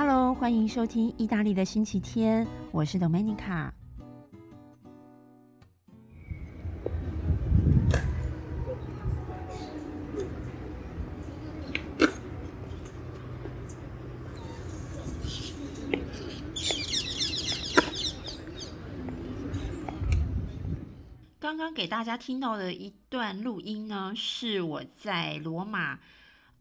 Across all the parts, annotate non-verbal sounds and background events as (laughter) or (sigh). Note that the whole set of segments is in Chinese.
Hello，欢迎收听意大利的星期天，我是 Domenica。刚刚给大家听到的一段录音呢，是我在罗马。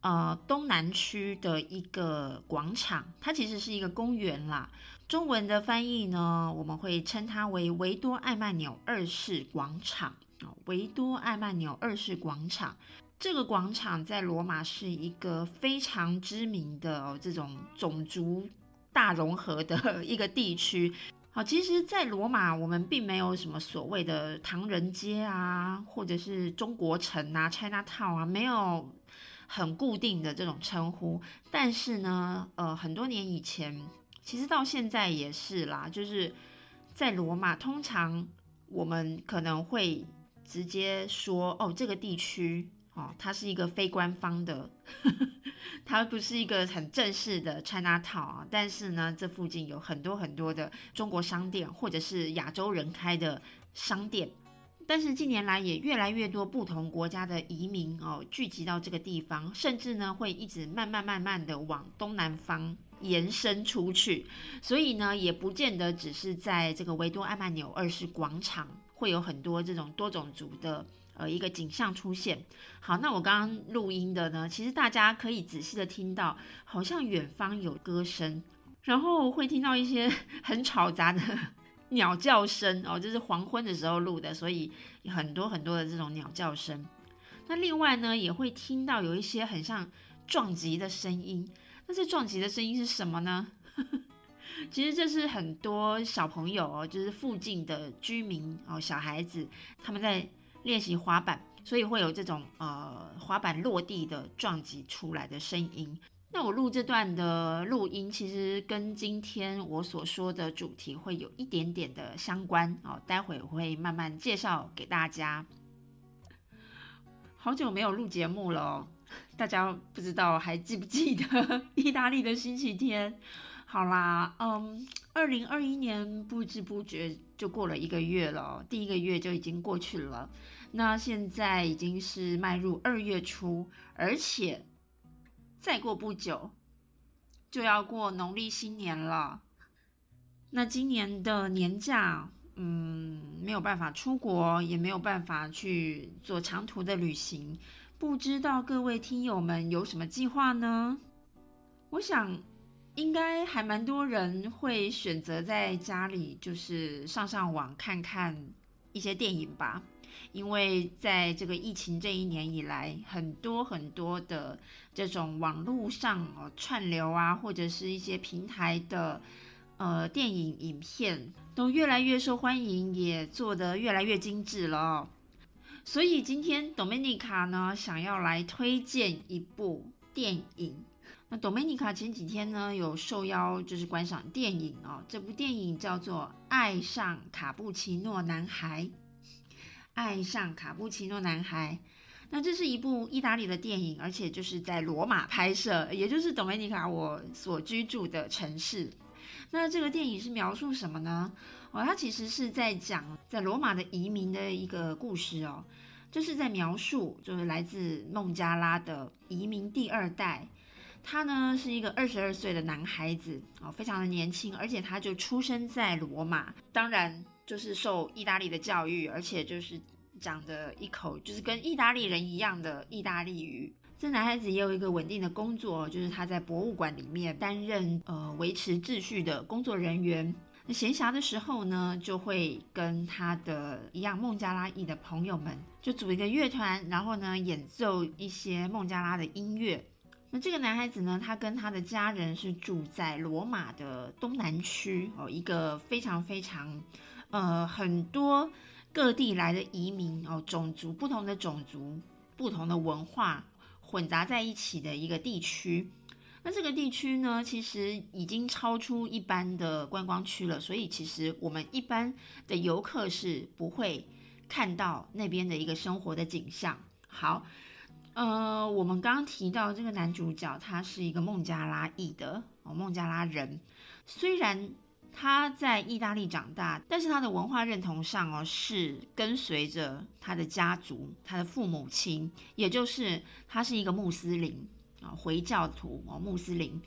呃，东南区的一个广场，它其实是一个公园啦。中文的翻译呢，我们会称它为维多艾曼纽二世广场啊。维多艾曼纽二世广场这个广场在罗马是一个非常知名的这种种族大融合的 (laughs) 一个地区。好，其实，在罗马我们并没有什么所谓的唐人街啊，或者是中国城啊，China Town 啊，没有。很固定的这种称呼，但是呢，呃，很多年以前，其实到现在也是啦，就是在罗马，通常我们可能会直接说，哦，这个地区哦，它是一个非官方的，呵 (laughs) 呵它不是一个很正式的 China Town 啊，但是呢，这附近有很多很多的中国商店，或者是亚洲人开的商店。但是近年来也越来越多不同国家的移民哦聚集到这个地方，甚至呢会一直慢慢慢慢的往东南方延伸出去，所以呢也不见得只是在这个维多艾曼纽二世广场会有很多这种多种族的呃一个景象出现。好，那我刚刚录音的呢，其实大家可以仔细的听到，好像远方有歌声，然后会听到一些 (laughs) 很吵杂的。鸟叫声哦，这是黄昏的时候录的，所以很多很多的这种鸟叫声。那另外呢，也会听到有一些很像撞击的声音。那这撞击的声音是什么呢？(laughs) 其实这是很多小朋友哦，就是附近的居民哦，小孩子他们在练习滑板，所以会有这种呃滑板落地的撞击出来的声音。那我录这段的录音，其实跟今天我所说的主题会有一点点的相关哦。待会我会慢慢介绍给大家。好久没有录节目了，大家不知道还记不记得 (laughs) 意大利的星期天？好啦，嗯，二零二一年不知不觉就过了一个月了，第一个月就已经过去了。那现在已经是迈入二月初，而且。再过不久就要过农历新年了，那今年的年假，嗯，没有办法出国，也没有办法去做长途的旅行，不知道各位听友们有什么计划呢？我想应该还蛮多人会选择在家里，就是上上网看看一些电影吧。因为在这个疫情这一年以来，很多很多的这种网络上哦串流啊，或者是一些平台的呃电影影片，都越来越受欢迎，也做得越来越精致了哦。所以今天 Dominica 呢，想要来推荐一部电影。那 Dominica 前几天呢，有受邀就是观赏电影哦，这部电影叫做《爱上卡布奇诺男孩》。爱上卡布奇诺男孩，那这是一部意大利的电影，而且就是在罗马拍摄，也就是董梅尼卡我所居住的城市。那这个电影是描述什么呢？哦，它其实是在讲在罗马的移民的一个故事哦，就是在描述就是来自孟加拉的移民第二代，他呢是一个二十二岁的男孩子哦，非常的年轻，而且他就出生在罗马，当然。就是受意大利的教育，而且就是讲的一口就是跟意大利人一样的意大利语。这男孩子也有一个稳定的工作，就是他在博物馆里面担任呃维持秩序的工作人员。那闲暇的时候呢，就会跟他的一样孟加拉裔的朋友们就组一个乐团，然后呢演奏一些孟加拉的音乐。那这个男孩子呢，他跟他的家人是住在罗马的东南区哦，一个非常非常。呃，很多各地来的移民哦，种族不同的种族、不同的文化混杂在一起的一个地区。那这个地区呢，其实已经超出一般的观光区了，所以其实我们一般的游客是不会看到那边的一个生活的景象。好，呃，我们刚刚提到这个男主角，他是一个孟加拉裔的哦，孟加拉人。虽然他在意大利长大，但是他的文化认同上哦，是跟随着他的家族，他的父母亲，也就是他是一个穆斯林啊，回教徒哦，穆斯林。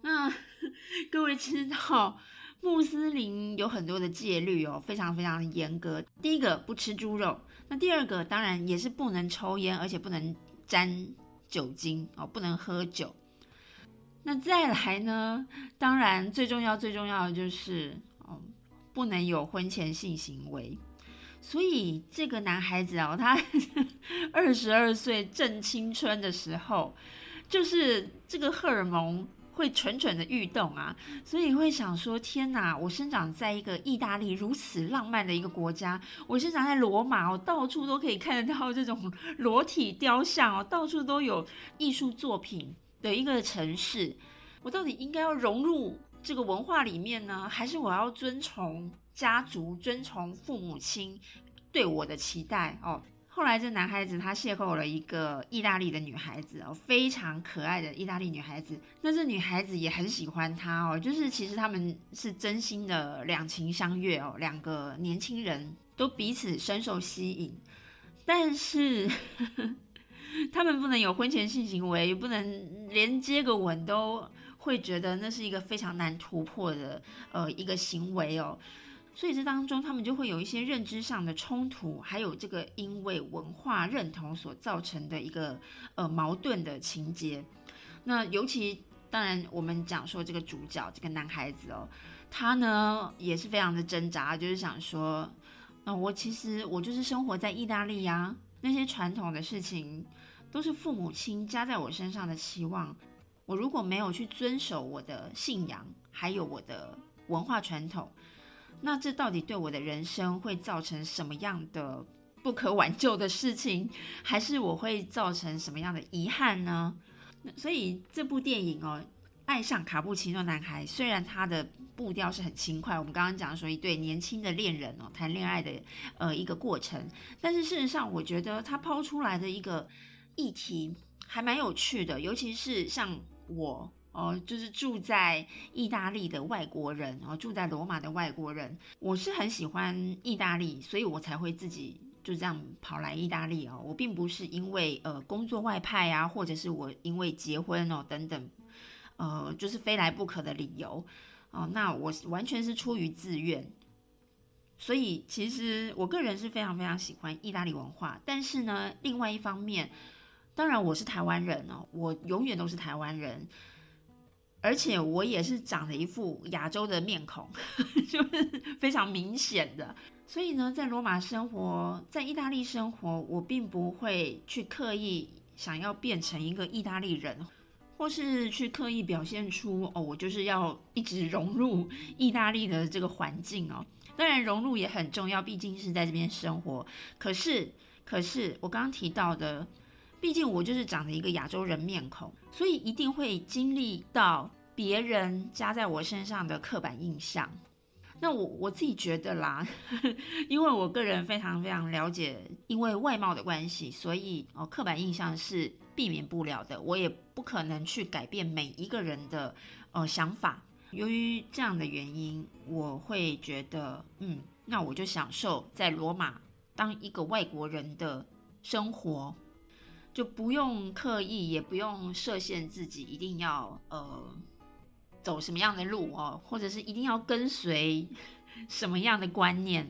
那 (laughs) 各位知道，穆斯林有很多的戒律哦，非常非常严格。第一个不吃猪肉，那第二个当然也是不能抽烟，而且不能沾酒精哦，不能喝酒。那再来呢？当然，最重要、最重要的就是，哦，不能有婚前性行为。所以这个男孩子哦，他 (laughs) 二十二岁正青春的时候，就是这个荷尔蒙会蠢蠢的欲动啊，所以会想说：天哪！我生长在一个意大利如此浪漫的一个国家，我生长在罗马，我到处都可以看得到这种裸体雕像哦，到处都有艺术作品。的一个城市，我到底应该要融入这个文化里面呢，还是我要遵从家族、遵从父母亲对我的期待？哦，后来这男孩子他邂逅了一个意大利的女孩子哦，非常可爱的意大利女孩子。那这女孩子也很喜欢他哦，就是其实他们是真心的两情相悦哦，两个年轻人都彼此深受吸引，但是。(laughs) 他们不能有婚前性行为，也不能连接个吻都会觉得那是一个非常难突破的呃一个行为哦，所以这当中他们就会有一些认知上的冲突，还有这个因为文化认同所造成的一个呃矛盾的情节。那尤其当然我们讲说这个主角这个男孩子哦，他呢也是非常的挣扎，就是想说，那我其实我就是生活在意大利呀，那些传统的事情。都是父母亲加在我身上的期望，我如果没有去遵守我的信仰，还有我的文化传统，那这到底对我的人生会造成什么样的不可挽救的事情，还是我会造成什么样的遗憾呢？所以这部电影哦，《爱上卡布奇诺男孩》，虽然它的步调是很轻快，我们刚刚讲说一对年轻的恋人哦谈恋爱的呃一个过程，但是事实上，我觉得他抛出来的一个。议题还蛮有趣的，尤其是像我哦，就是住在意大利的外国人哦，住在罗马的外国人，我是很喜欢意大利，所以我才会自己就这样跑来意大利哦。我并不是因为呃工作外派啊，或者是我因为结婚哦等等，呃，就是非来不可的理由哦。那我完全是出于自愿，所以其实我个人是非常非常喜欢意大利文化，但是呢，另外一方面。当然，我是台湾人哦，我永远都是台湾人，而且我也是长了一副亚洲的面孔，(laughs) 就是非常明显的。所以呢，在罗马生活，在意大利生活，我并不会去刻意想要变成一个意大利人，或是去刻意表现出哦，我就是要一直融入意大利的这个环境哦。当然，融入也很重要，毕竟是在这边生活。可是，可是我刚刚提到的。毕竟我就是长着一个亚洲人面孔，所以一定会经历到别人加在我身上的刻板印象。那我我自己觉得啦，(laughs) 因为我个人非常非常了解，因为外貌的关系，所以哦刻板印象是避免不了的。我也不可能去改变每一个人的呃想法。由于这样的原因，我会觉得，嗯，那我就享受在罗马当一个外国人的生活。就不用刻意，也不用设限自己，一定要呃走什么样的路哦，或者是一定要跟随什么样的观念？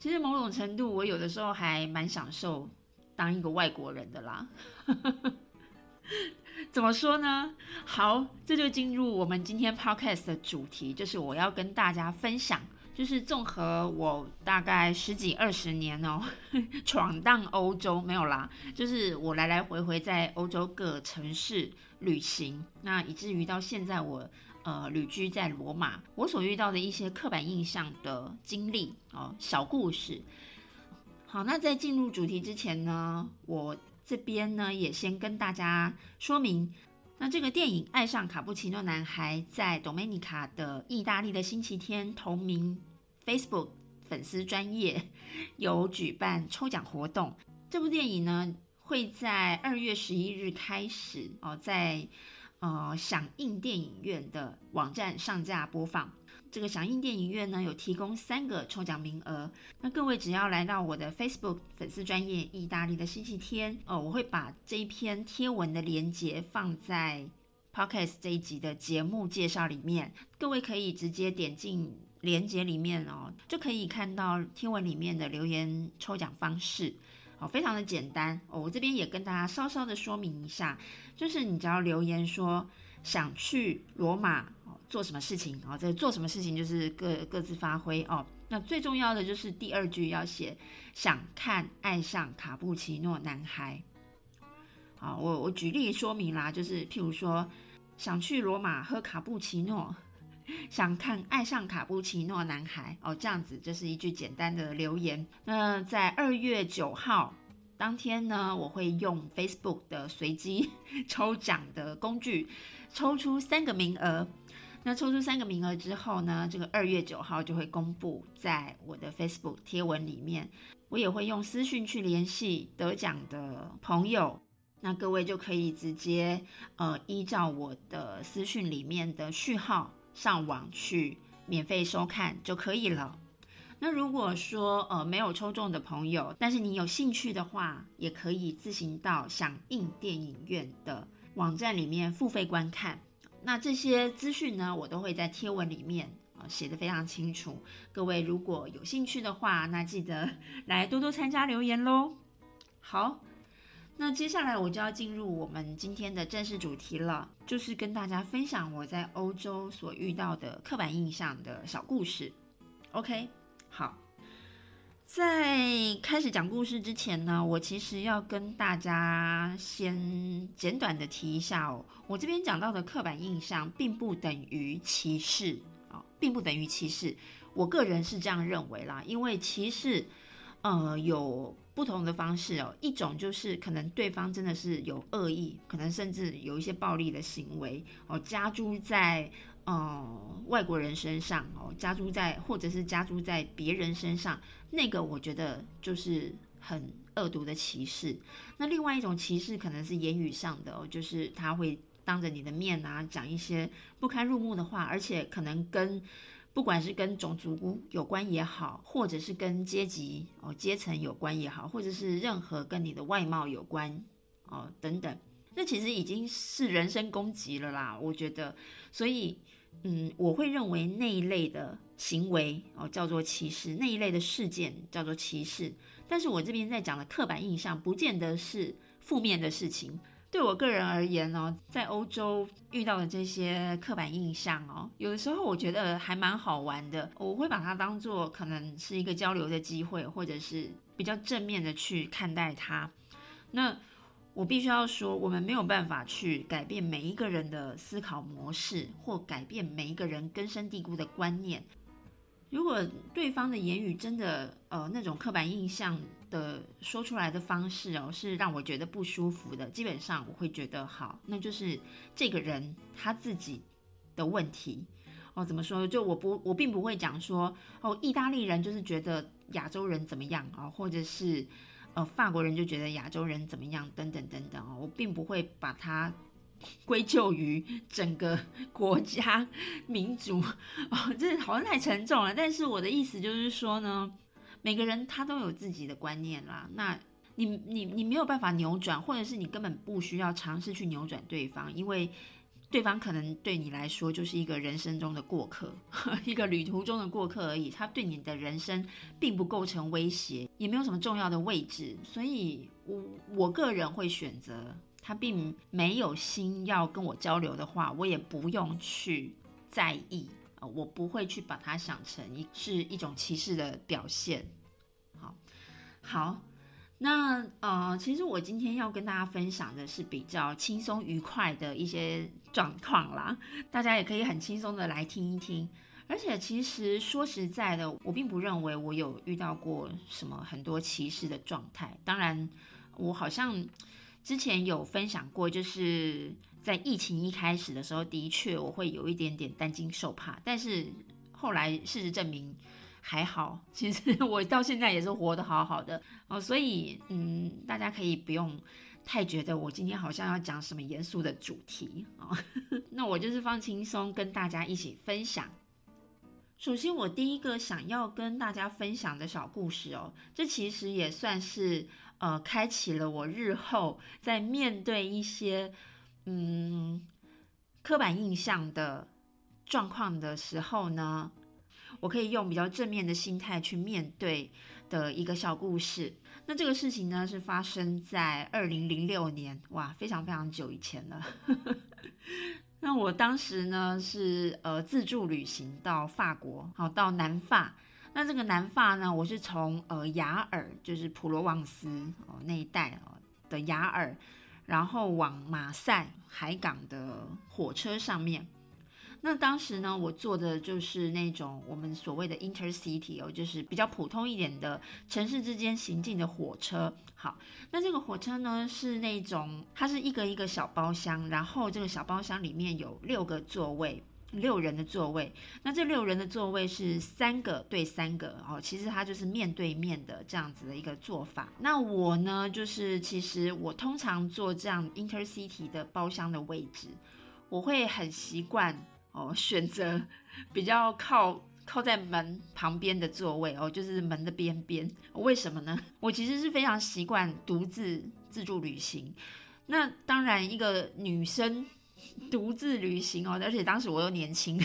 其实某种程度，我有的时候还蛮享受当一个外国人的啦。(laughs) 怎么说呢？好，这就进入我们今天 podcast 的主题，就是我要跟大家分享。就是综合我大概十几二十年哦，(laughs) 闯荡欧洲没有啦，就是我来来回回在欧洲各城市旅行，那以至于到现在我呃旅居在罗马，我所遇到的一些刻板印象的经历哦，小故事。好，那在进入主题之前呢，我这边呢也先跟大家说明。那这个电影《爱上卡布奇诺男孩》在 Domenica 的意大利的星期天同名 Facebook 粉丝专业有举办抽奖活动。这部电影呢会在二月十一日开始哦，在呃响应电影院的网站上架播放。这个响应电影院呢，有提供三个抽奖名额。那各位只要来到我的 Facebook 粉丝专业意大利的星期天哦，我会把这一篇贴文的连接放在 Podcast 这一集的节目介绍里面。各位可以直接点进连接里面哦，就可以看到贴文里面的留言抽奖方式哦，非常的简单哦。我这边也跟大家稍稍的说明一下，就是你只要留言说想去罗马。做什么事情啊？这做什么事情就是各各自发挥哦。那最重要的就是第二句要写想看爱上卡布奇诺男孩。好，我我举例说明啦，就是譬如说想去罗马喝卡布奇诺，想看爱上卡布奇诺男孩哦，这样子这是一句简单的留言。那在二月九号当天呢，我会用 Facebook 的随机 (laughs) 抽奖的工具抽出三个名额。那抽出三个名额之后呢，这个二月九号就会公布在我的 Facebook 贴文里面，我也会用私讯去联系得奖的朋友，那各位就可以直接呃依照我的私讯里面的序号上网去免费收看就可以了。那如果说呃没有抽中的朋友，但是你有兴趣的话，也可以自行到响应电影院的网站里面付费观看。那这些资讯呢，我都会在贴文里面啊写的非常清楚。各位如果有兴趣的话，那记得 (laughs) 来多多参加留言喽。好，那接下来我就要进入我们今天的正式主题了，就是跟大家分享我在欧洲所遇到的刻板印象的小故事。OK，好。在开始讲故事之前呢，我其实要跟大家先简短的提一下哦，我这边讲到的刻板印象并不等于歧视啊，并不等于歧视。我个人是这样认为啦，因为歧视，呃，有不同的方式哦。一种就是可能对方真的是有恶意，可能甚至有一些暴力的行为哦，加诸在。哦，外国人身上哦，加诸在或者是加诸在别人身上，那个我觉得就是很恶毒的歧视。那另外一种歧视可能是言语上的哦，就是他会当着你的面啊讲一些不堪入目的话，而且可能跟不管是跟种族有关也好，或者是跟阶级哦阶层有关也好，或者是任何跟你的外貌有关哦等等，那其实已经是人身攻击了啦，我觉得，所以。嗯，我会认为那一类的行为哦叫做歧视，那一类的事件叫做歧视。但是我这边在讲的刻板印象，不见得是负面的事情。对我个人而言呢，在欧洲遇到的这些刻板印象哦，有的时候我觉得还蛮好玩的。我会把它当做可能是一个交流的机会，或者是比较正面的去看待它。那。我必须要说，我们没有办法去改变每一个人的思考模式，或改变每一个人根深蒂固的观念。如果对方的言语真的，呃，那种刻板印象的说出来的方式哦，是让我觉得不舒服的，基本上我会觉得好，那就是这个人他自己的问题哦。怎么说？就我不，我并不会讲说哦，意大利人就是觉得亚洲人怎么样啊，或者是。呃，法国人就觉得亚洲人怎么样，等等等等哦，我并不会把它 (laughs) 归咎于整个国家 (laughs) 民族哦，这好像太沉重了。但是我的意思就是说呢，每个人他都有自己的观念啦，那你你你没有办法扭转，或者是你根本不需要尝试去扭转对方，因为。对方可能对你来说就是一个人生中的过客，(laughs) 一个旅途中的过客而已。他对你的人生并不构成威胁，也没有什么重要的位置。所以，我我个人会选择他并没有心要跟我交流的话，我也不用去在意我不会去把它想成一是一种歧视的表现。好，好。那呃，其实我今天要跟大家分享的是比较轻松愉快的一些状况啦，大家也可以很轻松的来听一听。而且其实说实在的，我并不认为我有遇到过什么很多歧视的状态。当然，我好像之前有分享过，就是在疫情一开始的时候，的确我会有一点点担惊受怕。但是后来事实证明，还好，其实我到现在也是活得好好的哦，所以嗯，大家可以不用太觉得我今天好像要讲什么严肃的主题哦，(laughs) 那我就是放轻松，跟大家一起分享。首先，我第一个想要跟大家分享的小故事哦，这其实也算是呃，开启了我日后在面对一些嗯刻板印象的状况的时候呢。我可以用比较正面的心态去面对的一个小故事。那这个事情呢，是发生在二零零六年，哇，非常非常久以前了。(laughs) 那我当时呢是呃自助旅行到法国，好到南法。那这个南法呢，我是从呃雅尔，就是普罗旺斯哦那一带哦的雅尔，然后往马赛海港的火车上面。那当时呢，我坐的就是那种我们所谓的 intercity 哦，就是比较普通一点的城市之间行进的火车。好，那这个火车呢是那种它是一个一个小包厢，然后这个小包厢里面有六个座位，六人的座位。那这六人的座位是三个对三个哦，其实它就是面对面的这样子的一个做法。那我呢，就是其实我通常坐这样 intercity 的包厢的位置，我会很习惯。哦，选择比较靠靠在门旁边的座位哦，就是门的边边。为什么呢？我其实是非常习惯独自自助旅行。那当然，一个女生 (laughs) 独自旅行哦，而且当时我又年轻，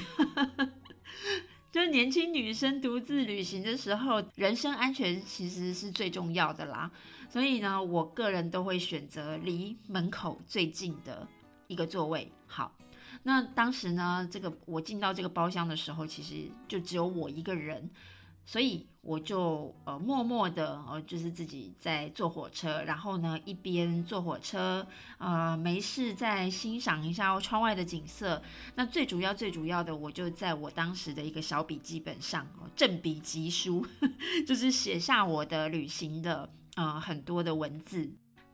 (laughs) 就是年轻女生独自旅行的时候，人身安全其实是最重要的啦。所以呢，我个人都会选择离门口最近的一个座位。好。那当时呢，这个我进到这个包厢的时候，其实就只有我一个人，所以我就呃默默的呃就是自己在坐火车，然后呢一边坐火车，呃没事再欣赏一下窗外的景色。那最主要最主要的，我就在我当时的一个小笔记本上，正笔疾书，(laughs) 就是写下我的旅行的呃很多的文字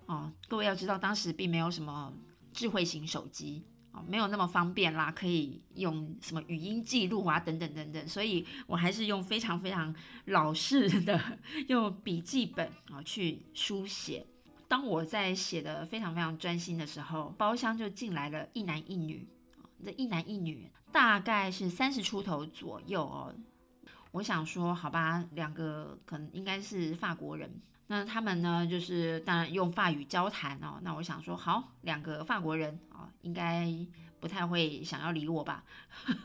哦。各位要知道，当时并没有什么智慧型手机。哦，没有那么方便啦，可以用什么语音记录啊，等等等等，所以我还是用非常非常老式的用笔记本啊去书写。当我在写的非常非常专心的时候，包厢就进来了一男一女，这一男一女大概是三十出头左右哦。我想说，好吧，两个可能应该是法国人。那他们呢，就是当然用法语交谈哦。那我想说，好，两个法国人啊，应该不太会想要理我吧，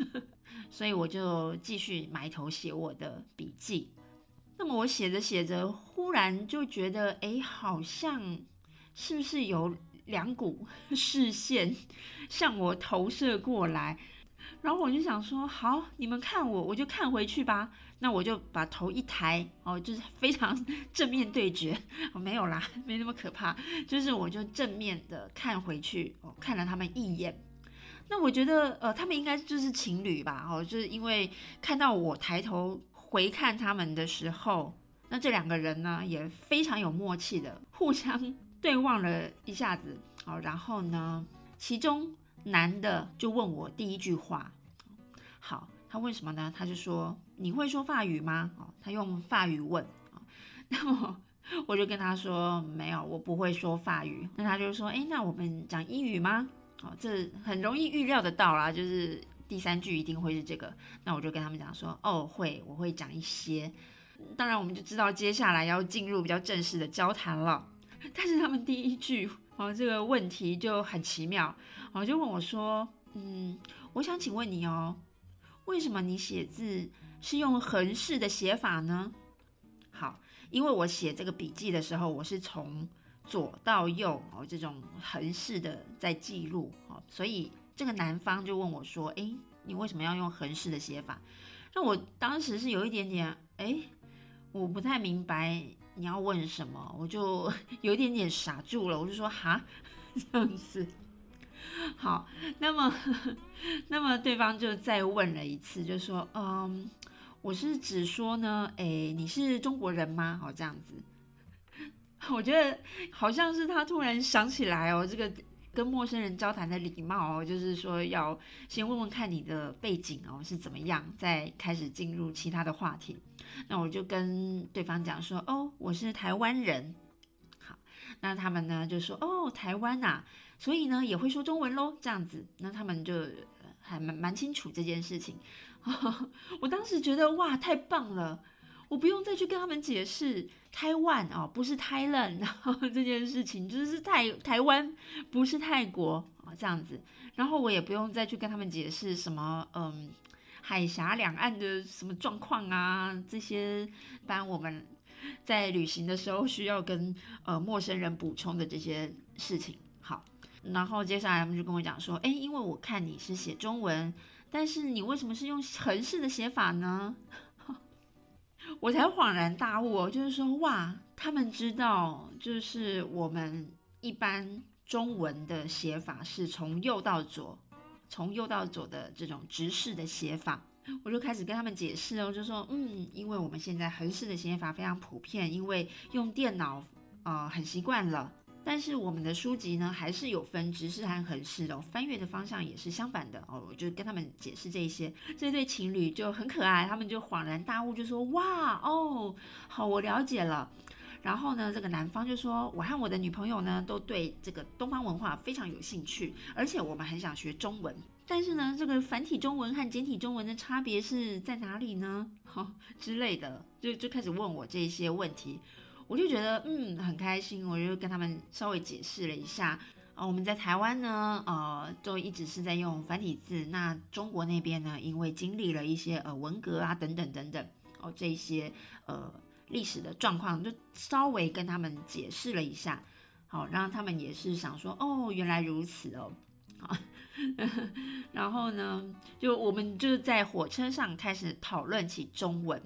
(laughs) 所以我就继续埋头写我的笔记。那么我写着写着，忽然就觉得，哎，好像是不是有两股 (laughs) 视线向我投射过来？然后我就想说，好，你们看我，我就看回去吧。那我就把头一抬，哦，就是非常 (laughs) 正面对决，没有啦，没那么可怕，就是我就正面的看回去，哦，看了他们一眼。那我觉得，呃，他们应该就是情侣吧，哦，就是因为看到我抬头回看他们的时候，那这两个人呢也非常有默契的互相 (laughs) 对望了一下子，哦，然后呢，其中男的就问我第一句话，好。他问什么呢？他就说：“你会说法语吗？”哦，他用法语问啊。(laughs) 那么 (laughs) 我就跟他说：“没有，我不会说法语。”那他就说：“哎，那我们讲英语吗？”哦，这很容易预料得到啦，就是第三句一定会是这个。那我就跟他们讲说：“哦，会，我会讲一些。”当然，我们就知道接下来要进入比较正式的交谈了。但是他们第一句哦，这个问题就很奇妙哦，就问我说：“嗯，我想请问你哦。”为什么你写字是用横式的写法呢？好，因为我写这个笔记的时候，我是从左到右哦，这种横式的在记录哦，所以这个男方就问我说：“哎，你为什么要用横式的写法？”那我当时是有一点点哎，我不太明白你要问什么，我就 (laughs) 有一点点傻住了，我就说：“哈，这样子。” (laughs) 好，那么，那么对方就再问了一次，就说，嗯，我是只说呢，哎，你是中国人吗？哦，这样子，(laughs) 我觉得好像是他突然想起来哦，这个跟陌生人交谈的礼貌哦，就是说要先问问看你的背景哦是怎么样，再开始进入其他的话题。那我就跟对方讲说，哦，我是台湾人。那他们呢就说，哦，台湾呐，所以呢也会说中文喽，这样子。那他们就还蛮蛮清楚这件事情。(laughs) 我当时觉得哇，太棒了！我不用再去跟他们解释台湾哦，不是 Thailand 这件事情，就是台台湾不是泰国啊这样子。然后我也不用再去跟他们解释什么嗯海峡两岸的什么状况啊这些，般我们在旅行的时候需要跟呃陌生人补充的这些事情。好，然后接下来他们就跟我讲说，哎，因为我看你是写中文。但是你为什么是用横式的写法呢？(laughs) 我才恍然大悟，就是说，哇，他们知道，就是我们一般中文的写法是从右到左，从右到左的这种直式的写法。我就开始跟他们解释哦，就说，嗯，因为我们现在横式的写法非常普遍，因为用电脑，呃，很习惯了。但是我们的书籍呢，还是有分直式和横式的，翻阅的方向也是相反的哦。我就跟他们解释这一些，这对情侣就很可爱，他们就恍然大悟，就说：“哇哦，好，我了解了。”然后呢，这个男方就说：“我和我的女朋友呢，都对这个东方文化非常有兴趣，而且我们很想学中文。但是呢，这个繁体中文和简体中文的差别是在哪里呢？哈之类的，就就开始问我这些问题。”我就觉得嗯很开心，我就跟他们稍微解释了一下啊，我们在台湾呢，呃，都一直是在用繁体字。那中国那边呢，因为经历了一些呃文革啊等等等等哦这些呃历史的状况，就稍微跟他们解释了一下，好，然后他们也是想说哦原来如此哦，好，(laughs) 然后呢，就我们就是在火车上开始讨论起中文，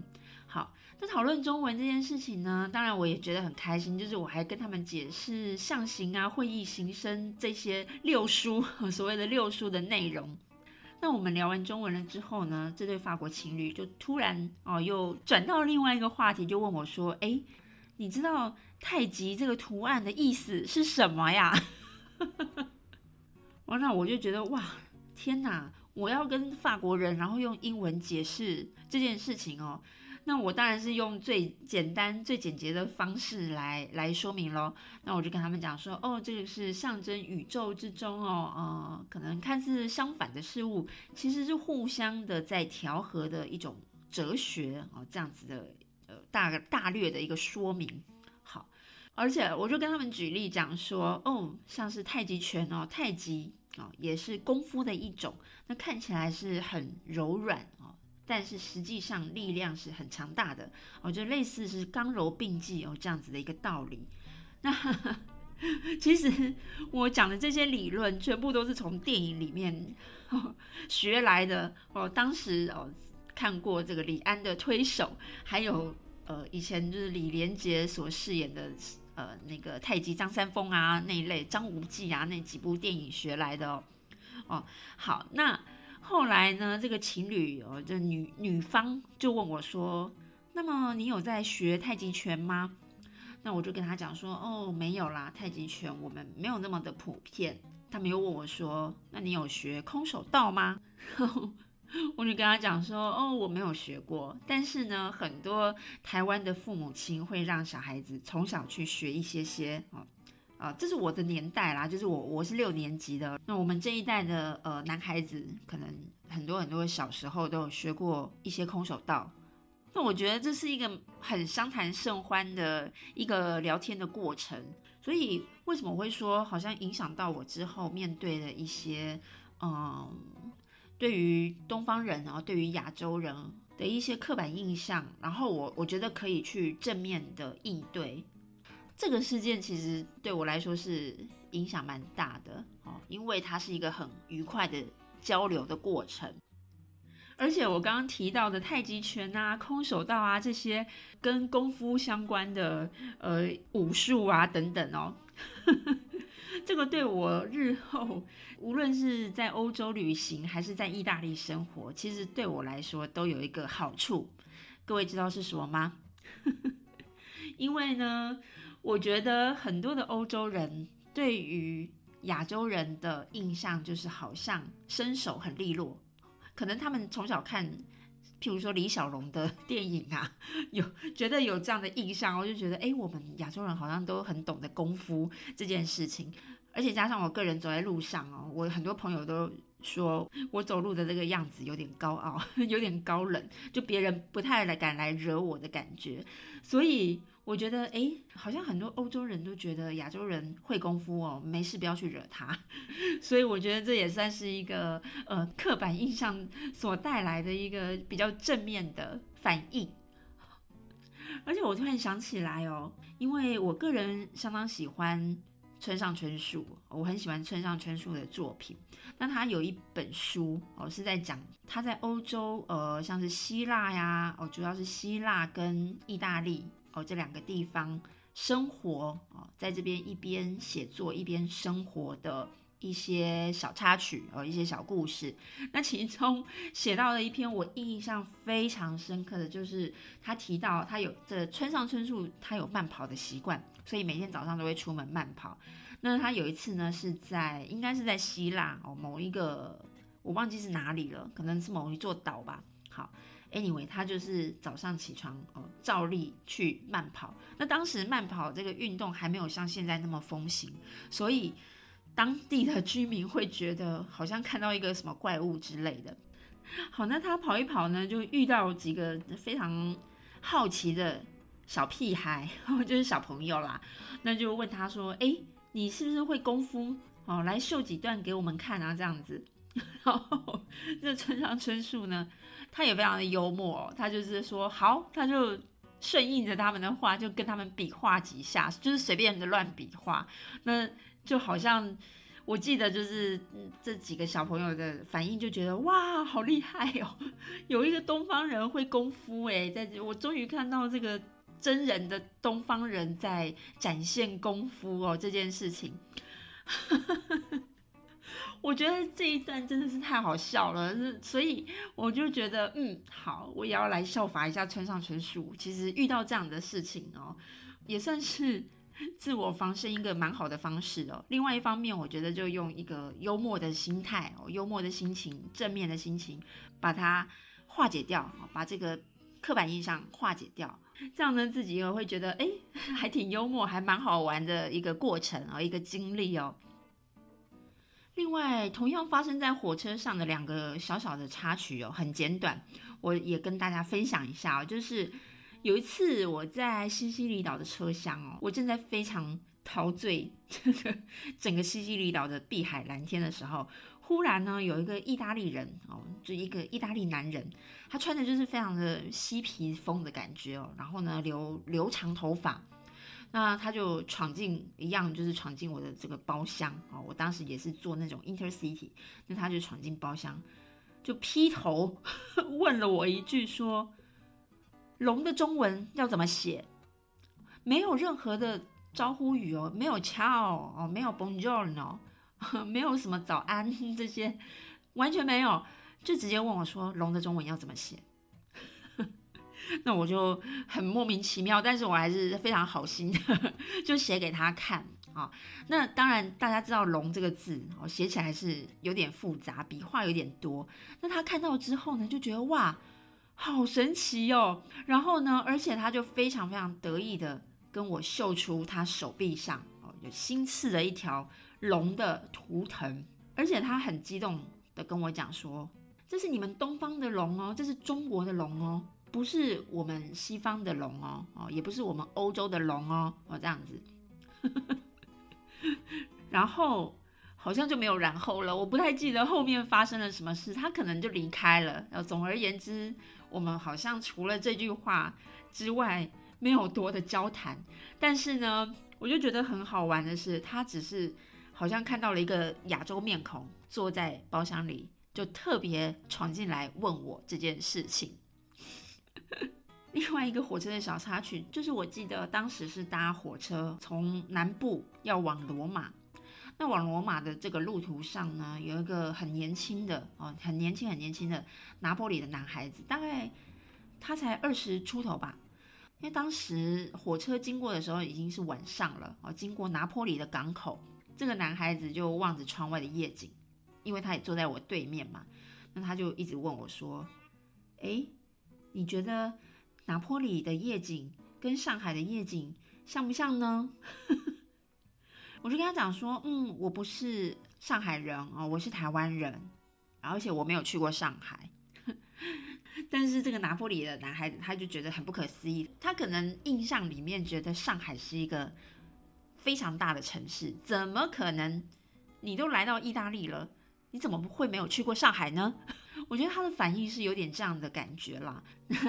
好。那讨论中文这件事情呢，当然我也觉得很开心，就是我还跟他们解释象形啊、会意、形声这些六书所谓的六书的内容。(laughs) 那我们聊完中文了之后呢，这对法国情侣就突然哦又转到另外一个话题，就问我说：“哎，你知道太极这个图案的意思是什么呀？” (laughs) 那我就觉得哇，天哪！我要跟法国人，然后用英文解释这件事情哦。那我当然是用最简单、最简洁的方式来来说明喽。那我就跟他们讲说，哦，这个是象征宇宙之中哦，呃，可能看似相反的事物，其实是互相的在调和的一种哲学哦，这样子的呃大大略的一个说明。好，而且我就跟他们举例讲说，哦，像是太极拳哦，太极哦也是功夫的一种，那看起来是很柔软哦。但是实际上力量是很强大的，我觉得类似是刚柔并济哦这样子的一个道理。那 (laughs) 其实我讲的这些理论全部都是从电影里面 (laughs) 学来的哦。当时哦看过这个李安的推手，还有呃以前就是李连杰所饰演的呃那个太极张三丰啊那一类张无忌啊那几部电影学来的哦。哦好那。后来呢，这个情侣哦，这女女方就问我说：“那么你有在学太极拳吗？”那我就跟他讲说：“哦，没有啦，太极拳我们没有那么的普遍。”他们又问我说：“那你有学空手道吗？” (laughs) 我就跟他讲说：“哦，我没有学过，但是呢，很多台湾的父母亲会让小孩子从小去学一些些啊。”啊，这是我的年代啦，就是我我是六年级的，那我们这一代的呃男孩子，可能很多很多小时候都有学过一些空手道，那我觉得这是一个很相谈甚欢的一个聊天的过程，所以为什么我会说好像影响到我之后面对的一些嗯，对于东方人啊，对于亚洲人的一些刻板印象，然后我我觉得可以去正面的应对。这个事件其实对我来说是影响蛮大的哦，因为它是一个很愉快的交流的过程，而且我刚刚提到的太极拳啊、空手道啊这些跟功夫相关的呃武术啊等等哦，这个对我日后无论是在欧洲旅行还是在意大利生活，其实对我来说都有一个好处。各位知道是什么吗？(laughs) 因为呢。我觉得很多的欧洲人对于亚洲人的印象就是好像身手很利落，可能他们从小看，譬如说李小龙的电影啊，(laughs) 有觉得有这样的印象，我就觉得，哎，我们亚洲人好像都很懂得功夫这件事情，而且加上我个人走在路上哦，我很多朋友都。说我走路的这个样子有点高傲，(laughs) 有点高冷，就别人不太来敢来惹我的感觉。所以我觉得，哎，好像很多欧洲人都觉得亚洲人会功夫哦，没事不要去惹他。(laughs) 所以我觉得这也算是一个呃刻板印象所带来的一个比较正面的反应。而且我突然想起来哦，因为我个人相当喜欢。村上春树，我很喜欢村上春树的作品。那他有一本书哦，是在讲他在欧洲，呃，像是希腊呀，哦，主要是希腊跟意大利哦这两个地方生活哦，在这边一边写作一边生活的一些小插曲哦，一些小故事。那其中写到了一篇我印象非常深刻的就是他提到他有这村上春树他有慢跑的习惯。所以每天早上都会出门慢跑。那他有一次呢，是在应该是在希腊哦，某一个我忘记是哪里了，可能是某一座岛吧。好，anyway，他就是早上起床哦，照例去慢跑。那当时慢跑这个运动还没有像现在那么风行，所以当地的居民会觉得好像看到一个什么怪物之类的。好，那他跑一跑呢，就遇到几个非常好奇的。小屁孩，(laughs) 就是小朋友啦，那就问他说：“哎，你是不是会功夫？哦，来秀几段给我们看啊，这样子。” (laughs) 然后这村上春树呢，他也非常的幽默，他就是说好，他就顺应着他们的话，就跟他们比划几下，就是随便的乱比划。那就好像我记得，就是这几个小朋友的反应，就觉得哇，好厉害哦，(laughs) 有一个东方人会功夫哎，在这我终于看到这个。真人的东方人在展现功夫哦，这件事情，(laughs) 我觉得这一段真的是太好笑了，是所以我就觉得，嗯，好，我也要来效法一下村上春树。其实遇到这样的事情哦，也算是 (laughs) 自我防身一个蛮好的方式哦。另外一方面，我觉得就用一个幽默的心态哦，幽默的心情，正面的心情，把它化解掉，把这个刻板印象化解掉。这样呢，自己也会觉得，哎，(laughs) 还挺幽默，还蛮好玩的一个过程哦，一个经历哦。另外，同样发生在火车上的两个小小的插曲哦，很简短，我也跟大家分享一下哦。就是有一次我在西西里岛的车厢哦，我正在非常陶醉 (laughs) 这个整个西西里岛的碧海蓝天的时候。忽然呢，有一个意大利人哦，就一个意大利男人，他穿的就是非常的嬉皮风的感觉哦，然后呢留留长头发，那他就闯进一样就是闯进我的这个包厢哦，我当时也是坐那种 intercity，那他就闯进包厢，就劈头 (laughs) 问了我一句说：“龙的中文要怎么写？”没有任何的招呼语哦，没有 ciao 哦，没有 bonjour (laughs) 哦。没有什么早安 (laughs) 这些，完全没有，就直接问我说龙的中文要怎么写？那我就很莫名其妙，但是我还是非常好心的，就写给他看啊。那当然大家知道龙这个字哦，写起来是有点复杂，笔画有点多。那他看到之后呢，就觉得哇，好神奇哦。然后呢，而且他就非常非常得意的跟我秀出他手臂上哦，有新刺的一条。龙的图腾，而且他很激动的跟我讲说：“这是你们东方的龙哦，这是中国的龙哦，不是我们西方的龙哦，哦，也不是我们欧洲的龙哦，哦这样子。(laughs) ”然后好像就没有然后了，我不太记得后面发生了什么事，他可能就离开了。呃，总而言之，我们好像除了这句话之外，没有多的交谈。但是呢，我就觉得很好玩的是，他只是。好像看到了一个亚洲面孔坐在包厢里，就特别闯进来问我这件事情。另外一个火车的小插曲，就是我记得当时是搭火车从南部要往罗马，那往罗马的这个路途上呢，有一个很年轻的哦，很年轻很年轻的拿破里的男孩子，大概他才二十出头吧。因为当时火车经过的时候已经是晚上了哦，经过拿破里的港口。这个男孩子就望着窗外的夜景，因为他也坐在我对面嘛，那他就一直问我说：“哎，你觉得拿坡里的夜景跟上海的夜景像不像呢？” (laughs) 我就跟他讲说：“嗯，我不是上海人哦，我是台湾人，而且我没有去过上海。(laughs) ”但是这个拿破里的男孩子，他就觉得很不可思议。他可能印象里面觉得上海是一个非常大的城市，怎么可能？你都来到意大利了，你怎么会没有去过上海呢？我觉得他的反应是有点这样的感觉啦。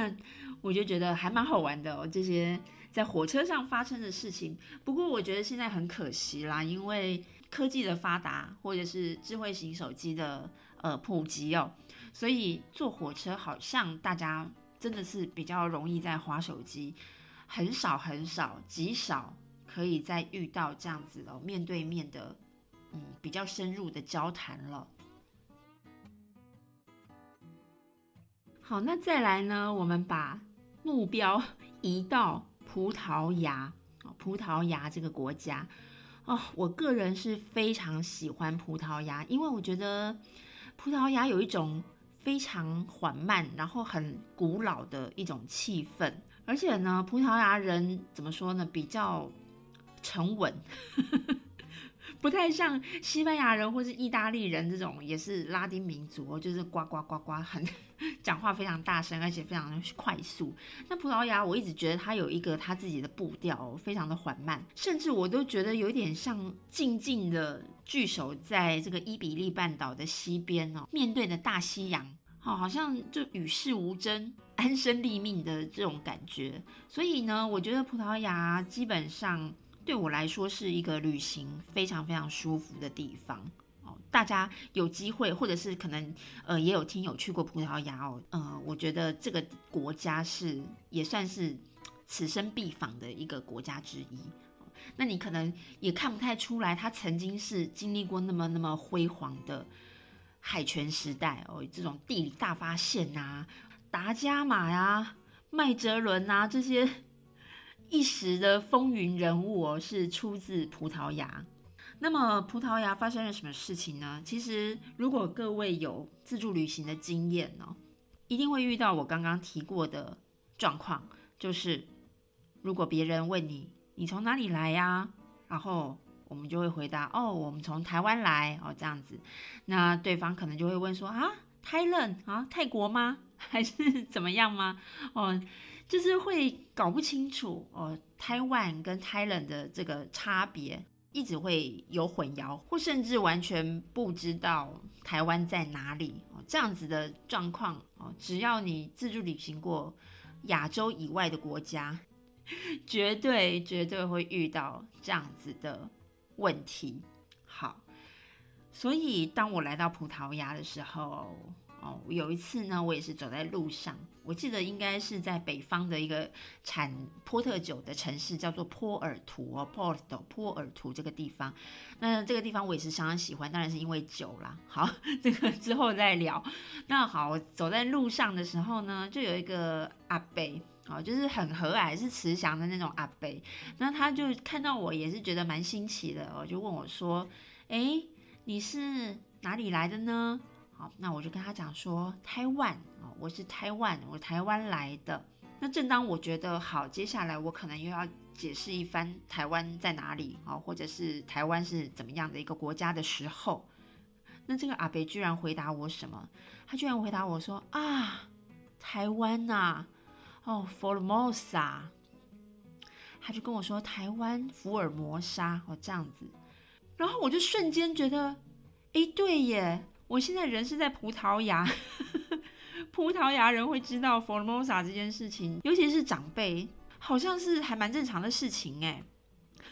(laughs) 我就觉得还蛮好玩的哦，这些在火车上发生的事情。不过我觉得现在很可惜啦，因为科技的发达，或者是智慧型手机的呃普及哦。所以坐火车好像大家真的是比较容易在划手机，很少很少极少可以再遇到这样子的面对面的，嗯，比较深入的交谈了。好，那再来呢，我们把目标移到葡萄牙葡萄牙这个国家哦，我个人是非常喜欢葡萄牙，因为我觉得葡萄牙有一种。非常缓慢，然后很古老的一种气氛，而且呢，葡萄牙人怎么说呢？比较沉稳，(laughs) 不太像西班牙人或是意大利人这种，也是拉丁民族，就是呱呱呱呱，很 (laughs) 讲话非常大声，而且非常快速。那葡萄牙，我一直觉得它有一个它自己的步调，非常的缓慢，甚至我都觉得有点像静静的。聚守在这个伊比利半岛的西边哦，面对着大西洋，好，好像就与世无争、安身立命的这种感觉。所以呢，我觉得葡萄牙基本上对我来说是一个旅行非常非常舒服的地方哦。大家有机会，或者是可能呃也有听友去过葡萄牙哦，呃，我觉得这个国家是也算是此生必访的一个国家之一。那你可能也看不太出来，他曾经是经历过那么那么辉煌的海权时代哦，这种地理大发现呐，达伽马呀、麦哲伦呐这些一时的风云人物哦，是出自葡萄牙。那么葡萄牙发生了什么事情呢？其实如果各位有自助旅行的经验呢，一定会遇到我刚刚提过的状况，就是如果别人问你。你从哪里来呀？然后我们就会回答哦，我们从台湾来哦，这样子。那对方可能就会问说啊，泰冷啊，泰国吗？(laughs) 还是怎么样吗？哦，就是会搞不清楚哦，台湾跟泰冷的这个差别，一直会有混淆，或甚至完全不知道台湾在哪里哦，这样子的状况哦，只要你自助旅行过亚洲以外的国家。(laughs) 绝对绝对会遇到这样子的问题。好，所以当我来到葡萄牙的时候，哦，有一次呢，我也是走在路上，我记得应该是在北方的一个产波特酒的城市，叫做波尔图哦，Porto 波尔图这个地方。那这个地方我也是相当喜欢，当然是因为酒啦。好，(laughs) 这个之后再聊。那好，走在路上的时候呢，就有一个阿伯。哦，就是很和蔼、是慈祥的那种阿伯，那他就看到我也是觉得蛮新奇的，哦，就问我说：“哎，你是哪里来的呢？”那我就跟他讲说：“台湾哦，我是台湾，我台湾来的。”那正当我觉得好，接下来我可能又要解释一番台湾在哪里啊，或者是台湾是怎么样的一个国家的时候，那这个阿伯居然回答我什么？他居然回答我说：“啊，台湾呐。”哦，Formosa，他就跟我说台湾福尔摩沙哦这样子，然后我就瞬间觉得，哎，对耶，我现在人是在葡萄牙，(laughs) 葡萄牙人会知道 Formosa 这件事情，尤其是长辈，好像是还蛮正常的事情哎，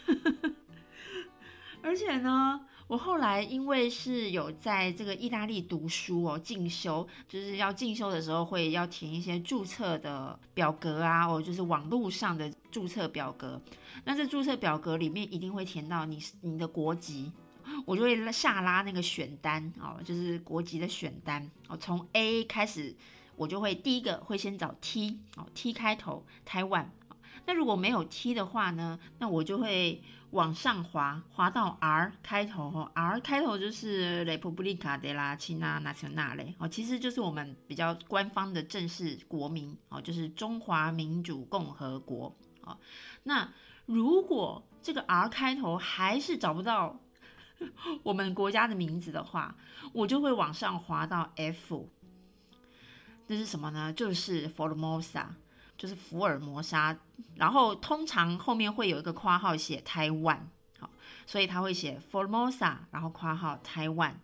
(laughs) 而且呢。我后来因为是有在这个意大利读书哦，进修就是要进修的时候会要填一些注册的表格啊，哦，就是网络上的注册表格。那这注册表格里面一定会填到你你的国籍，我就会下拉那个选单哦，就是国籍的选单哦，从 A 开始，我就会第一个会先找 T 哦，T 开头台湾。那如果没有 T 的话呢，那我就会往上滑，滑到 R 开头哦，R 开头就是 Repubblica de la Cina Nazionale 哦，其实就是我们比较官方的正式国名哦，就是中华民主共和国哦。那如果这个 R 开头还是找不到 (laughs) 我们国家的名字的话，我就会往上滑到 F。这是什么呢？就是 Formosa，就是福尔摩沙。然后通常后面会有一个括号写台湾，好，所以他会写 Formosa，然后括号台湾。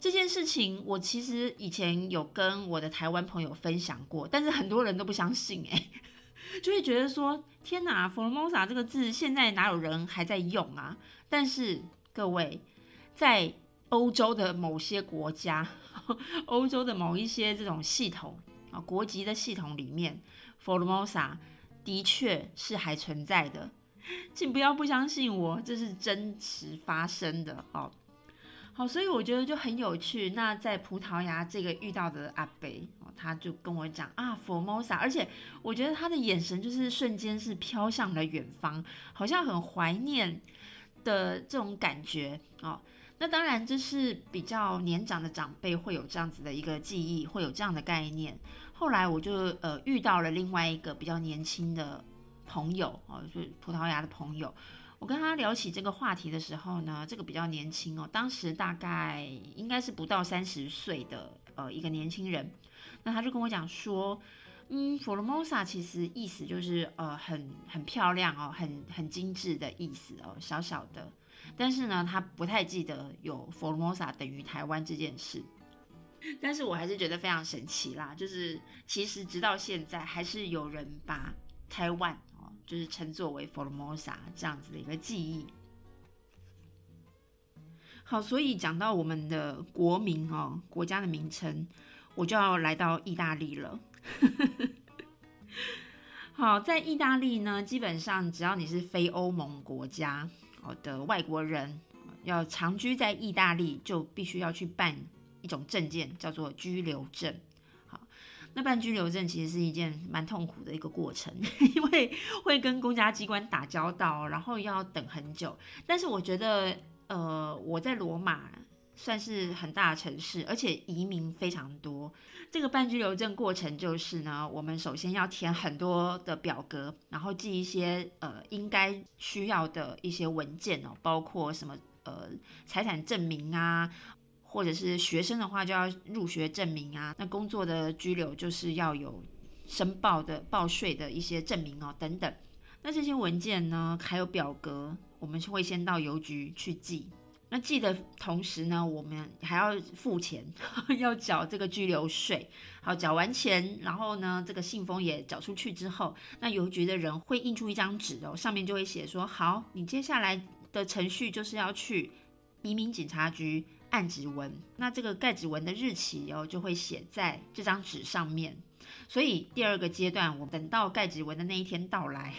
这件事情我其实以前有跟我的台湾朋友分享过，但是很多人都不相信，哎，(laughs) 就会觉得说：天哪，Formosa 这个字现在哪有人还在用啊？但是各位在。欧洲的某些国家，(laughs) 欧洲的某一些这种系统啊，国籍的系统里面，Formosa 的确是还存在的，(laughs) 请不要不相信我，这是真实发生的哦。好，所以我觉得就很有趣。那在葡萄牙这个遇到的阿贝，他就跟我讲啊，Formosa，而且我觉得他的眼神就是瞬间是飘向了远方，好像很怀念的这种感觉哦。那当然，这是比较年长的长辈会有这样子的一个记忆，会有这样的概念。后来我就呃遇到了另外一个比较年轻的朋友哦，就是葡萄牙的朋友。我跟他聊起这个话题的时候呢，这个比较年轻哦，当时大概应该是不到三十岁的呃一个年轻人。那他就跟我讲说，嗯，Formosa 其实意思就是呃很很漂亮哦，很很精致的意思哦，小小的。但是呢，他不太记得有 Formosa 等于台湾这件事。但是我还是觉得非常神奇啦，就是其实直到现在还是有人把台湾哦，就是称作为 Formosa 这样子的一个记忆。好，所以讲到我们的国名哦，国家的名称，我就要来到意大利了。(laughs) 好，在意大利呢，基本上只要你是非欧盟国家。的外国人要长居在意大利，就必须要去办一种证件，叫做居留证。好，那办居留证其实是一件蛮痛苦的一个过程，(laughs) 因为会跟公家机关打交道，然后要等很久。但是我觉得，呃，我在罗马。算是很大的城市，而且移民非常多。这个办居留证过程就是呢，我们首先要填很多的表格，然后寄一些呃应该需要的一些文件哦，包括什么呃财产证明啊，或者是学生的话就要入学证明啊。那工作的居留就是要有申报的报税的一些证明哦等等。那这些文件呢，还有表格，我们会先到邮局去寄。那寄的同时呢，我们还要付钱，(laughs) 要缴这个居留税。好，缴完钱，然后呢，这个信封也缴出去之后，那邮局的人会印出一张纸哦，上面就会写说：好，你接下来的程序就是要去移民警察局按指纹。那这个盖指纹的日期哦，就会写在这张纸上面。所以第二个阶段，我等到盖指纹的那一天到来，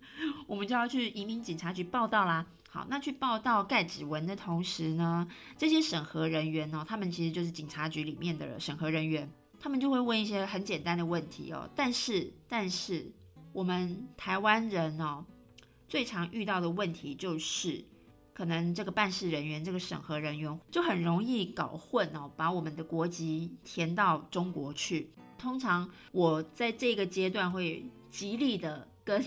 (laughs) 我们就要去移民警察局报道啦。好，那去报道盖指纹的同时呢，这些审核人员呢，他们其实就是警察局里面的审核人员，他们就会问一些很简单的问题哦。但是，但是我们台湾人哦，最常遇到的问题就是，可能这个办事人员、这个审核人员就很容易搞混哦，把我们的国籍填到中国去。通常我在这个阶段会极力的跟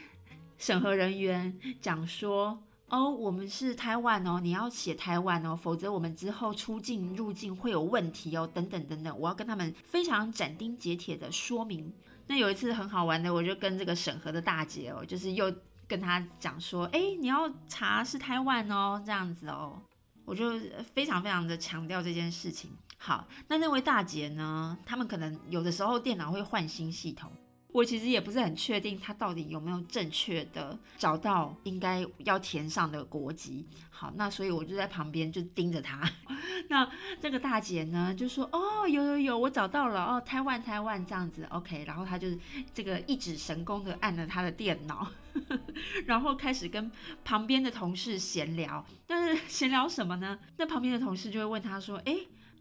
(laughs) 审核人员讲说。哦，我们是台湾哦，你要写台湾哦，否则我们之后出境入境会有问题哦，等等等等，我要跟他们非常斩钉截铁的说明。那有一次很好玩的，我就跟这个审核的大姐哦，就是又跟她讲说，哎，你要查是台湾哦，这样子哦，我就非常非常的强调这件事情。好，那那位大姐呢，他们可能有的时候电脑会换新系统。我其实也不是很确定他到底有没有正确的找到应该要填上的国籍。好，那所以我就在旁边就盯着他。(laughs) 那这个大姐呢就说：“哦，有有有，我找到了哦，台湾台湾这样子，OK。”然后他就这个一指神功的按了他的电脑，(laughs) 然后开始跟旁边的同事闲聊。但是 (laughs) 闲聊什么呢？那旁边的同事就会问他说：“哎，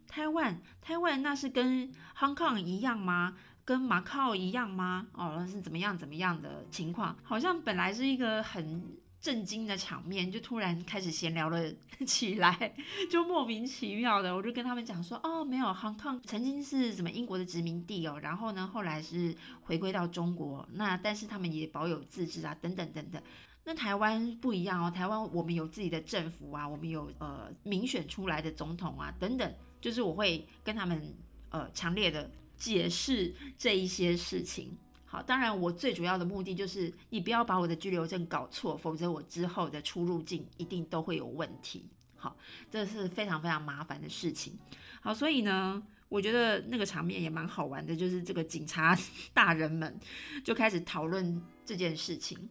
台湾台湾那是跟 Hong Kong 一样吗？”跟马靠一样吗？哦，是怎么样怎么样的情况？好像本来是一个很。震惊的场面就突然开始闲聊了 (laughs) 起来，就莫名其妙的，我就跟他们讲说，哦，没有，Hong Kong 曾经是什么英国的殖民地哦，然后呢，后来是回归到中国，那但是他们也保有自治啊，等等等等。那台湾不一样哦，台湾我们有自己的政府啊，我们有呃民选出来的总统啊，等等，就是我会跟他们呃强烈的解释这一些事情。好，当然，我最主要的目的就是你不要把我的居留证搞错，否则我之后的出入境一定都会有问题。好，这是非常非常麻烦的事情。好，所以呢，我觉得那个场面也蛮好玩的，就是这个警察大人们就开始讨论这件事情。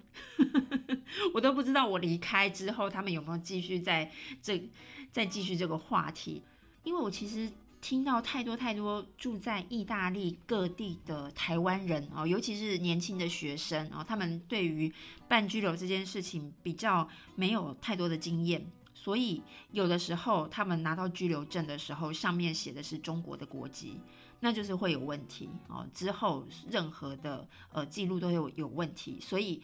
(laughs) 我都不知道我离开之后，他们有没有继续在这再继续这个话题，因为我其实。听到太多太多住在意大利各地的台湾人哦，尤其是年轻的学生哦，他们对于办居留这件事情比较没有太多的经验，所以有的时候他们拿到居留证的时候，上面写的是中国的国籍，那就是会有问题哦。之后任何的呃记录都有有问题，所以。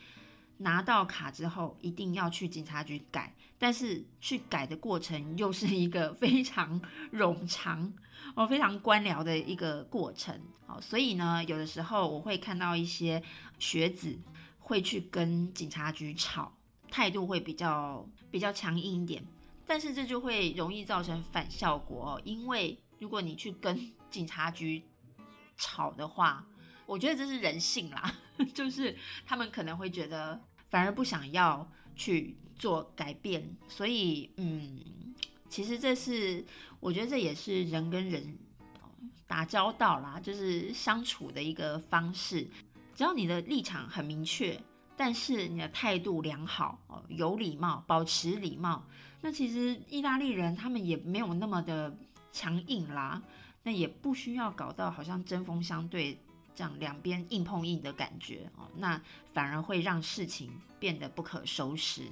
拿到卡之后，一定要去警察局改，但是去改的过程又是一个 (laughs) 非常冗长哦，非常官僚的一个过程哦，所以呢，有的时候我会看到一些学子会去跟警察局吵，态度会比较比较强硬一点，但是这就会容易造成反效果哦，因为如果你去跟 (laughs) 警察局吵的话，我觉得这是人性啦，(laughs) 就是他们可能会觉得。反而不想要去做改变，所以嗯，其实这是我觉得这也是人跟人打交道啦，就是相处的一个方式。只要你的立场很明确，但是你的态度良好哦，有礼貌，保持礼貌，那其实意大利人他们也没有那么的强硬啦，那也不需要搞到好像针锋相对。这样两边硬碰硬的感觉哦，那反而会让事情变得不可收拾。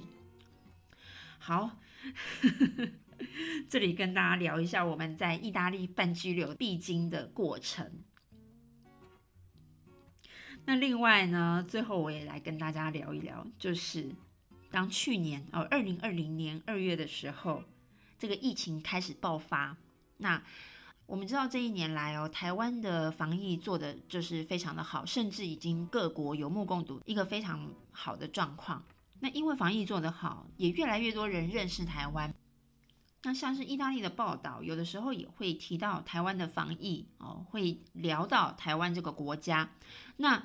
好，(laughs) 这里跟大家聊一下我们在意大利办居留必经的过程。那另外呢，最后我也来跟大家聊一聊，就是当去年哦，二零二零年二月的时候，这个疫情开始爆发，那。我们知道这一年来哦，台湾的防疫做的就是非常的好，甚至已经各国有目共睹，一个非常好的状况。那因为防疫做得好，也越来越多人认识台湾。那像是意大利的报道，有的时候也会提到台湾的防疫哦，会聊到台湾这个国家。那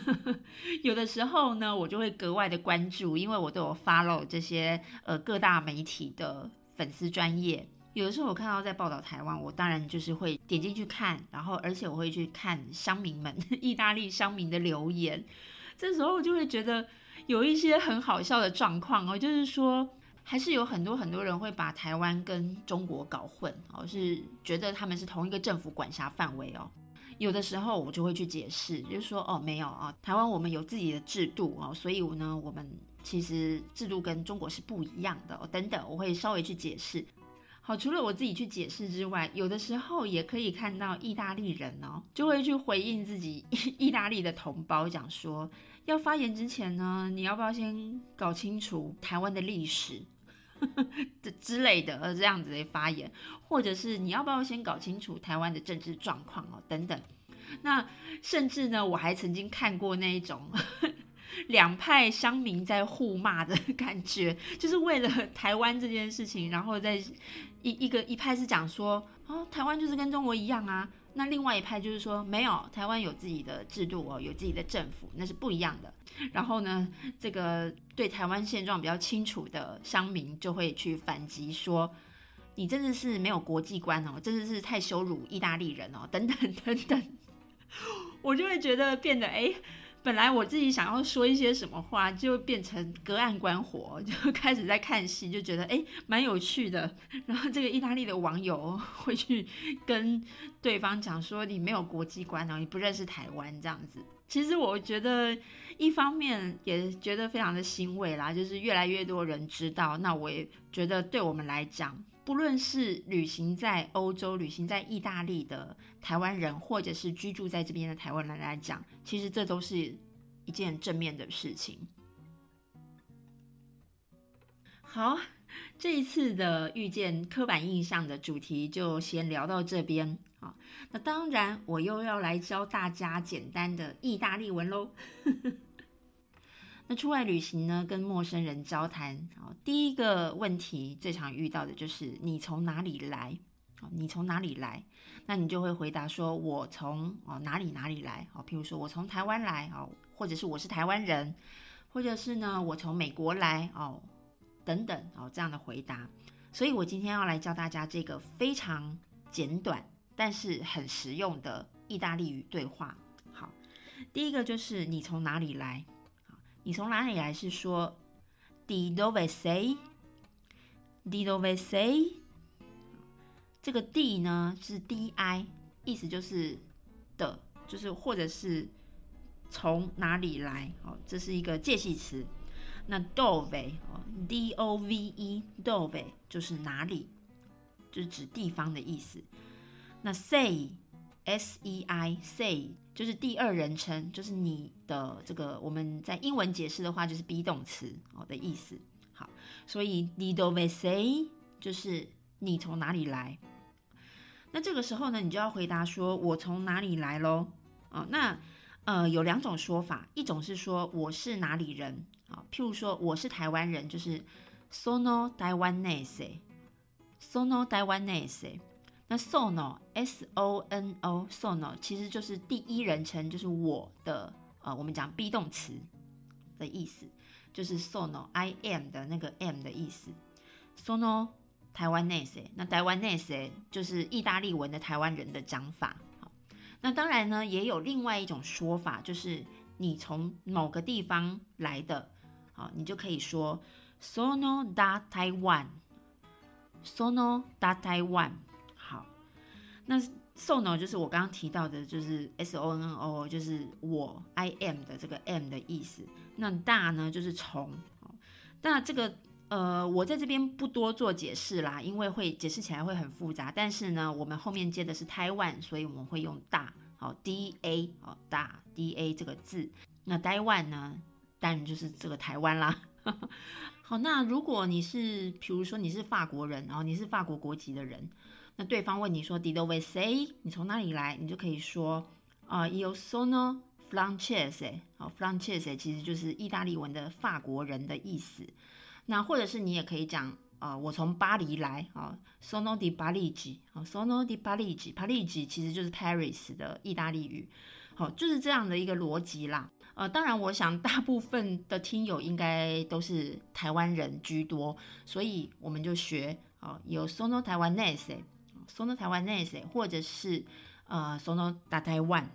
(laughs) 有的时候呢，我就会格外的关注，因为我都有 follow 这些呃各大媒体的粉丝专业。有的时候我看到在报道台湾，我当然就是会点进去看，然后而且我会去看乡民们、(laughs) 意大利乡民的留言。这时候我就会觉得有一些很好笑的状况哦，就是说还是有很多很多人会把台湾跟中国搞混哦，是觉得他们是同一个政府管辖范围哦。有的时候我就会去解释，就是说哦没有啊，台湾我们有自己的制度哦，所以呢我们其实制度跟中国是不一样的哦等等，我会稍微去解释。好，除了我自己去解释之外，有的时候也可以看到意大利人哦，就会去回应自己意 (laughs) 大利的同胞，讲说要发言之前呢，你要不要先搞清楚台湾的历史 (laughs) 这之类的，呃，这样子的发言，或者是你要不要先搞清楚台湾的政治状况哦，等等。那甚至呢，我还曾经看过那一种。(laughs) 两派乡民在互骂的感觉，就是为了台湾这件事情，然后在一一个一派是讲说，哦，台湾就是跟中国一样啊，那另外一派就是说，没有，台湾有自己的制度哦，有自己的政府，那是不一样的。然后呢，这个对台湾现状比较清楚的乡民就会去反击说，你真的是没有国际观哦，真的是太羞辱意大利人哦，等等等等，(laughs) 我就会觉得变得哎。本来我自己想要说一些什么话，就变成隔岸观火，(laughs) 就开始在看戏，就觉得哎蛮有趣的。然后这个意大利的网友 (laughs) 会去跟对方讲说你没有国际观哦，你不认识台湾这样子。其实我觉得一方面也觉得非常的欣慰啦，就是越来越多人知道。那我也觉得对我们来讲，不论是旅行在欧洲、旅行在意大利的台湾人，或者是居住在这边的台湾人来讲，其实这都是一件正面的事情。好，这一次的遇见刻板印象的主题就先聊到这边啊。那当然，我又要来教大家简单的意大利文喽。(laughs) 那出外旅行呢，跟陌生人交谈啊，第一个问题最常遇到的就是你从哪里来？哦，你从哪里来？那你就会回答说，我从哦哪里哪里来？哦，譬如说我从台湾来哦，或者是我是台湾人，或者是呢我从美国来哦，等等哦这样的回答。所以我今天要来教大家这个非常简短但是很实用的意大利语对话。好，第一个就是你从哪里来？你从哪里来？是说 di dove sei？di dove sei？这个 d 呢是 di，意思就是的，就是或者是从哪里来？哦，这是一个介系词。那 dove 哦，d o v e，dove 就是哪里，就是指地方的意思。那 say sei，s e i sei。就是第二人称，就是你的这个，我们在英文解释的话，就是 be 动词哦的意思。好，所以 di dove sei 就是你从哪里来。那这个时候呢，你就要回答说，我从哪里来喽？哦，那呃有两种说法，一种是说我是哪里人啊，譬如说我是台湾人，就是 sono taiwanese，sono taiwanese。那 sono，s o n o，sono 其实就是第一人称，就是我的，呃，我们讲 be 动词的意思，就是 sono，I am 的那个 am 的意思。sono 台湾 nese，那台湾 nese 就是意大利文的台湾人的讲法。好，那当然呢，也有另外一种说法，就是你从某个地方来的，好，你就可以说 sono da Taiwan，sono da Taiwan。那 sono 就是我刚刚提到的，就是 S-O-N-O，就是我 I am 的这个 M 的意思。那大呢，就是从。那这个呃，我在这边不多做解释啦，因为会解释起来会很复杂。但是呢，我们后面接的是台湾，所以我们会用大，好 d a，好大 d a 这个字。那台湾呢，当然就是这个台湾啦。(laughs) 好，那如果你是，比如说你是法国人，然后你是法国国籍的人。那对方问你说 “Did we say？” 你从哪里来？你就可以说啊，“Io sono francese。”好，“francese” 其实就是意大利文的法国人的意思。那或者是你也可以讲啊，我从巴黎来啊，“Sono di Parigi。”啊，“Sono di Parigi”，“Parigi” 其实就是 Paris 的意大利语。好，就是这样的一个逻辑啦。呃，当然，我想大部分的听友应该都是台湾人居多，所以我们就学啊，有 “Sono taiwanese”。Sono 台湾 nese，或者是呃 sono 大台湾，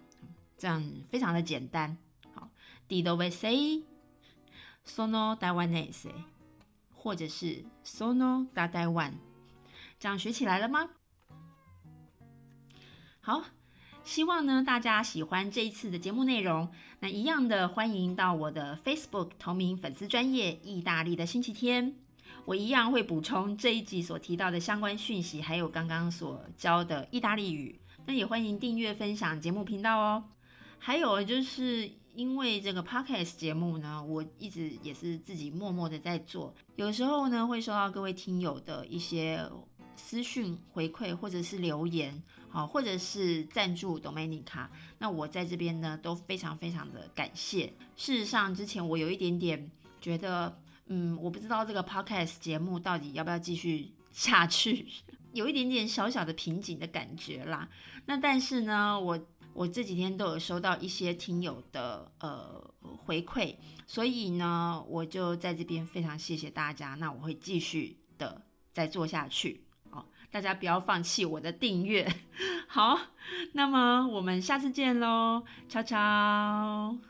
这样非常的简单。好，di dove sei？sono 台湾 nese，或者是 sono 大台湾，这样学起来了吗？好，希望呢大家喜欢这一次的节目内容。那一样的，欢迎到我的 Facebook 同名粉丝专业意大利的星期天。我一样会补充这一集所提到的相关讯息，还有刚刚所教的意大利语。那也欢迎订阅分享节目频道哦。还有就是因为这个 podcast 节目呢，我一直也是自己默默的在做，有时候呢会收到各位听友的一些私讯回馈，或者是留言，好，或者是赞助 Dominica。那我在这边呢都非常非常的感谢。事实上，之前我有一点点觉得。嗯，我不知道这个 podcast 节目到底要不要继续下去，(laughs) 有一点点小小的瓶颈的感觉啦。那但是呢，我我这几天都有收到一些听友的呃回馈，所以呢，我就在这边非常谢谢大家。那我会继续的再做下去哦，大家不要放弃我的订阅。(laughs) 好，那么我们下次见喽，悄悄。